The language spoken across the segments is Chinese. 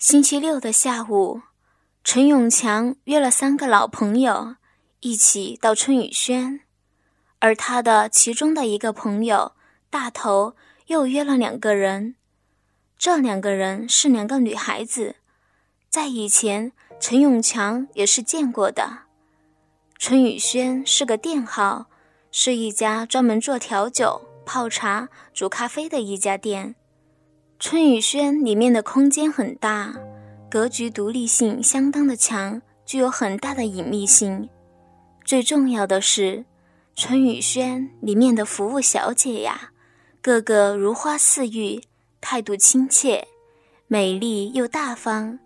星期六的下午，陈永强约了三个老朋友一起到春雨轩，而他的其中的一个朋友大头又约了两个人。这两个人是两个女孩子，在以前陈永强也是见过的。春雨轩是个店号，是一家专门做调酒、泡茶、煮咖啡的一家店。春雨轩里面的空间很大，格局独立性相当的强，具有很大的隐秘性。最重要的是，春雨轩里面的服务小姐呀，个个如花似玉，态度亲切，美丽又大方，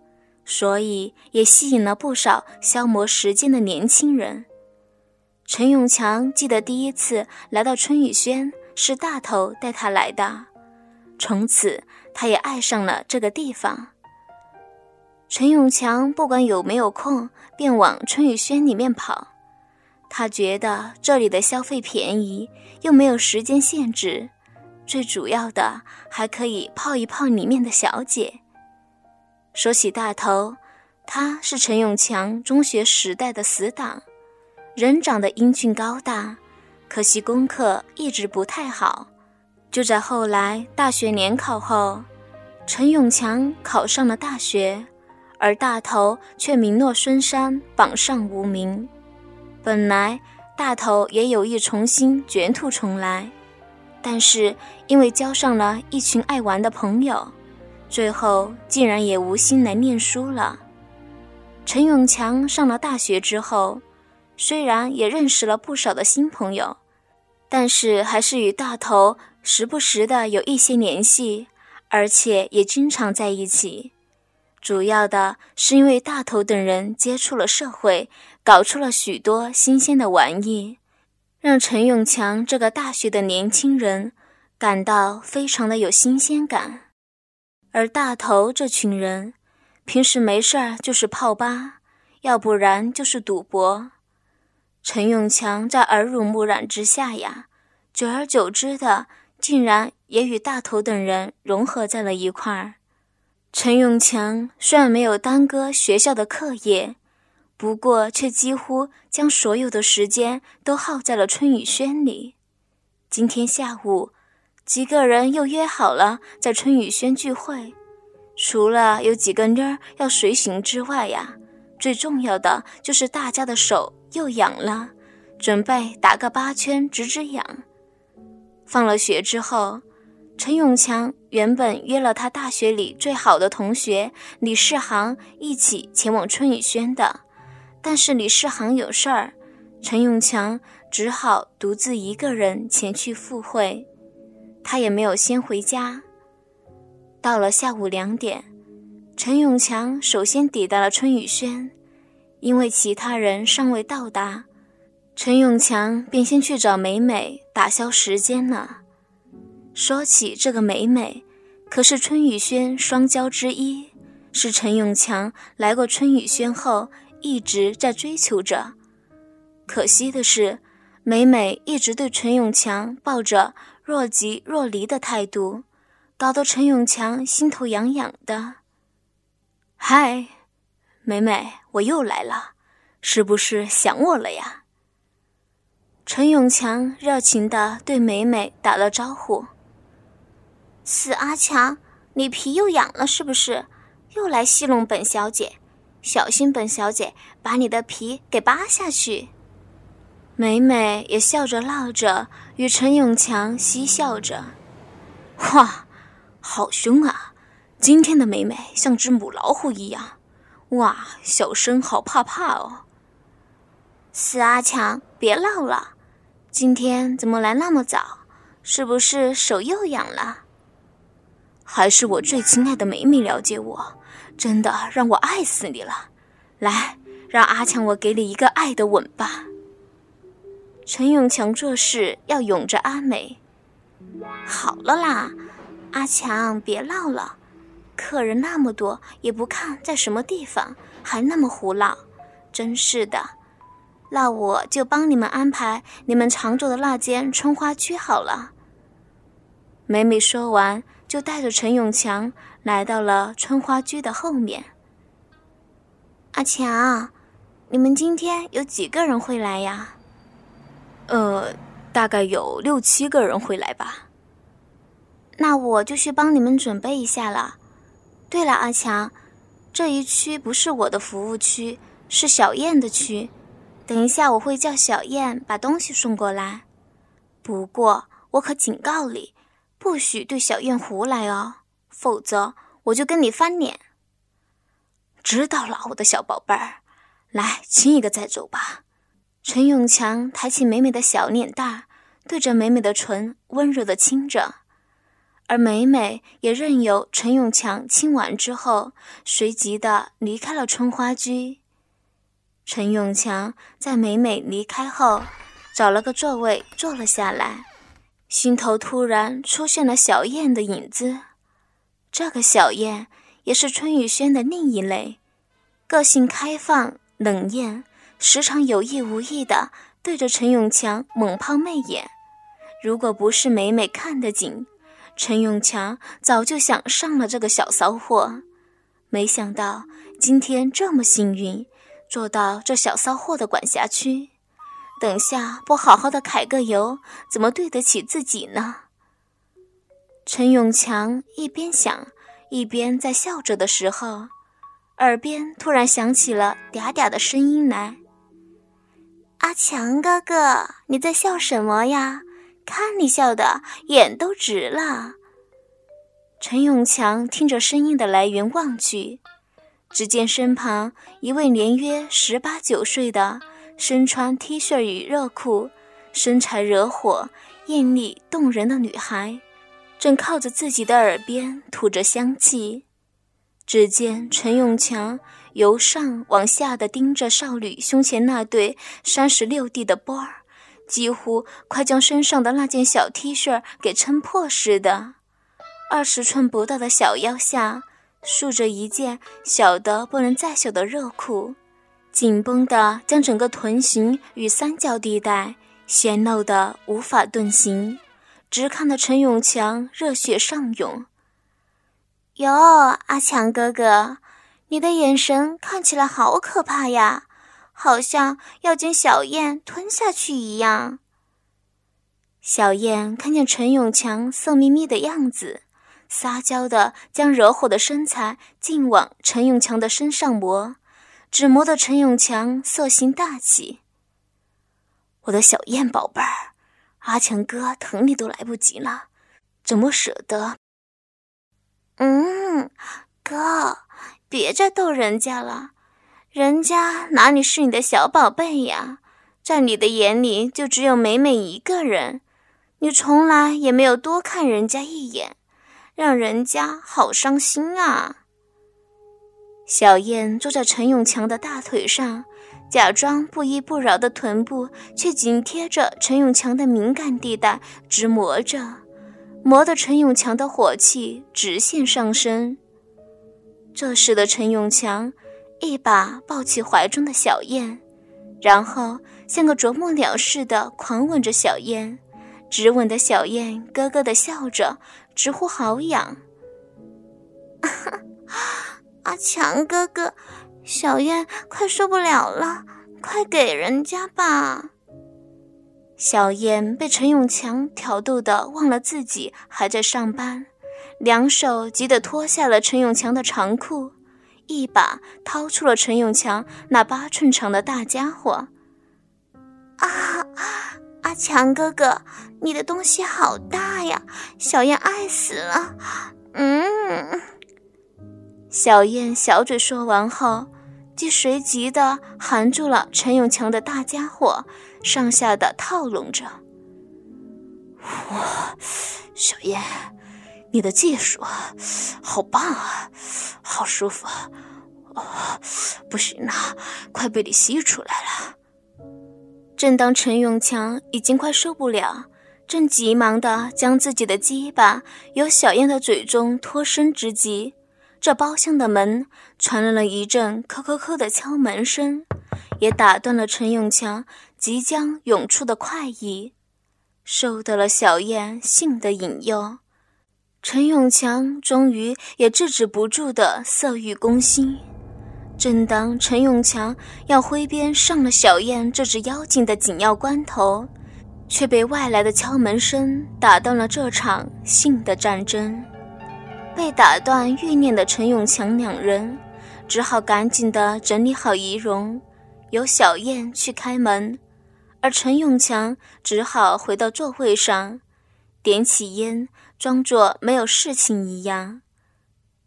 所以也吸引了不少消磨时间的年轻人。陈永强记得第一次来到春雨轩是大头带他来的，从此。他也爱上了这个地方。陈永强不管有没有空，便往春雨轩里面跑。他觉得这里的消费便宜，又没有时间限制，最主要的还可以泡一泡里面的小姐。说起大头，他是陈永强中学时代的死党，人长得英俊高大，可惜功课一直不太好。就在后来大学联考后，陈永强考上了大学，而大头却名落孙山，榜上无名。本来大头也有意重新卷土重来，但是因为交上了一群爱玩的朋友，最后竟然也无心来念书了。陈永强上了大学之后，虽然也认识了不少的新朋友，但是还是与大头。时不时的有一些联系，而且也经常在一起。主要的是因为大头等人接触了社会，搞出了许多新鲜的玩意，让陈永强这个大学的年轻人感到非常的有新鲜感。而大头这群人，平时没事儿就是泡吧，要不然就是赌博。陈永强在耳濡目染之下呀，久而久之的。竟然也与大头等人融合在了一块儿。陈永强虽然没有耽搁学校的课业，不过却几乎将所有的时间都耗在了春雨轩里。今天下午，几个人又约好了在春雨轩聚会。除了有几个妮儿要随行之外呀，最重要的就是大家的手又痒了，准备打个八圈止止痒。放了学之后，陈永强原本约了他大学里最好的同学李世航一起前往春雨轩的，但是李世航有事儿，陈永强只好独自一个人前去赴会。他也没有先回家。到了下午两点，陈永强首先抵达了春雨轩，因为其他人尚未到达。陈永强便先去找美美打消时间了。说起这个美美，可是春雨轩双骄之一，是陈永强来过春雨轩后一直在追求着。可惜的是，美美一直对陈永强抱着若即若离的态度，搞得陈永强心头痒痒的。嗨，美美，我又来了，是不是想我了呀？陈永强热情地对美美打了招呼：“死阿强，你皮又痒了是不是？又来戏弄本小姐，小心本小姐把你的皮给扒下去。”美美也笑着闹着与陈永强嬉笑着：“哇，好凶啊！今天的美美像只母老虎一样，哇，小生好怕怕哦。”死阿强，别闹了。今天怎么来那么早？是不是手又痒了？还是我最亲爱的美美了解我，真的让我爱死你了。来，让阿强我给你一个爱的吻吧。陈永强做事要拥着阿美。好了啦，阿强别闹了，客人那么多也不看在什么地方，还那么胡闹，真是的。那我就帮你们安排你们常住的那间春花居好了。美美说完，就就带着陈永强来到了春花居的后面。阿强，你们今天有几个人会来呀？呃，大概有六七个人会来吧。那我就去帮你们准备一下了。对了，阿强，这一区不是我的服务区，是小燕的区。等一下，我会叫小燕把东西送过来。不过，我可警告你，不许对小燕胡来哦，否则我就跟你翻脸。知道了，我的小宝贝儿，来亲一个再走吧。陈永强抬起美美的小脸蛋，对着美美的唇温柔的亲着，而美美也任由陈永强亲完之后，随即的离开了春花居。陈永强在美美离开后，找了个座位坐了下来，心头突然出现了小燕的影子。这个小燕。也是春雨轩的另一类，个性开放冷艳，时常有意无意的对着陈永强猛抛媚眼。如果不是美美看得紧，陈永强早就想上了这个小骚货。没想到今天这么幸运，坐到这小骚货的管辖区。等下不好好的揩个油，怎么对得起自己呢？陈永强一边想。一边在笑着的时候，耳边突然响起了嗲嗲的声音来：“阿强哥哥，你在笑什么呀？看你笑的眼都直了。”陈永强听着声音的来源望去，只见身旁一位年约十八九岁的、身穿 T 恤与热裤、身材惹火、艳丽动人的女孩。正靠着自己的耳边吐着香气，只见陈永强由上往下的盯着少女胸前那对三十六 D 的波儿，几乎快将身上的那件小 T 恤给撑破似的。二十寸不到的小腰下束着一件小的不能再小的热裤，紧绷的将整个臀型与三角地带显露的无法遁形。直看得陈永强热血上涌。哟，阿强哥哥，你的眼神看起来好可怕呀，好像要将小燕吞下去一样。小燕看见陈永强色眯眯的样子，撒娇的将惹火的身材尽往陈永强的身上磨，只磨得陈永强色心大起。我的小燕宝贝儿。阿强哥疼你都来不及了，怎么舍得？嗯，哥，别再逗人家了，人家哪里是你的小宝贝呀？在你的眼里就只有美美一个人，你从来也没有多看人家一眼，让人家好伤心啊！小燕坐在陈永强的大腿上。假装不依不饶的臀部，却紧贴着陈永强的敏感地带，直磨着，磨得陈永强的火气直线上升。这时的陈永强一把抱起怀中的小燕，然后像个啄木鸟似的狂吻着小燕，直吻的小燕咯咯的笑着，直呼好痒。阿强哥哥。小燕快受不了了，快给人家吧！小燕被陈永强挑逗的忘了自己还在上班，两手急得脱下了陈永强的长裤，一把掏出了陈永强那八寸长的大家伙。啊，阿强哥哥，你的东西好大呀，小燕爱死了。嗯，小燕小嘴说完后。即随即的含住了陈永强的大家伙，上下的套拢着。哇，小燕，你的技术好棒啊，好舒服。哦，不行了，快被你吸出来了。正当陈永强已经快受不了，正急忙的将自己的鸡巴由小燕的嘴中脱身之际。这包厢的门传来了一阵“叩叩叩”的敲门声，也打断了陈永强即将涌出的快意。受到了小燕性的引诱，陈永强终于也制止不住的色欲攻心。正当陈永强要挥鞭上了小燕这只妖精的紧要关头，却被外来的敲门声打断了这场性的战争。被打断欲念的陈永强两人，只好赶紧的整理好仪容，由小燕去开门，而陈永强只好回到座位上，点起烟。装作没有事情一样，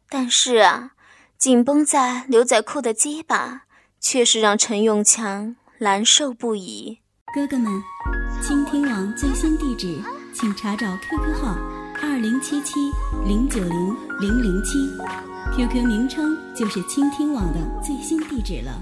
但是啊，紧绷在牛仔裤的鸡巴，却是让陈永强难受不已。哥哥们，倾听网最新地址，请查找 QQ 号二零七七零九零零零七，QQ 名称就是倾听网的最新地址了。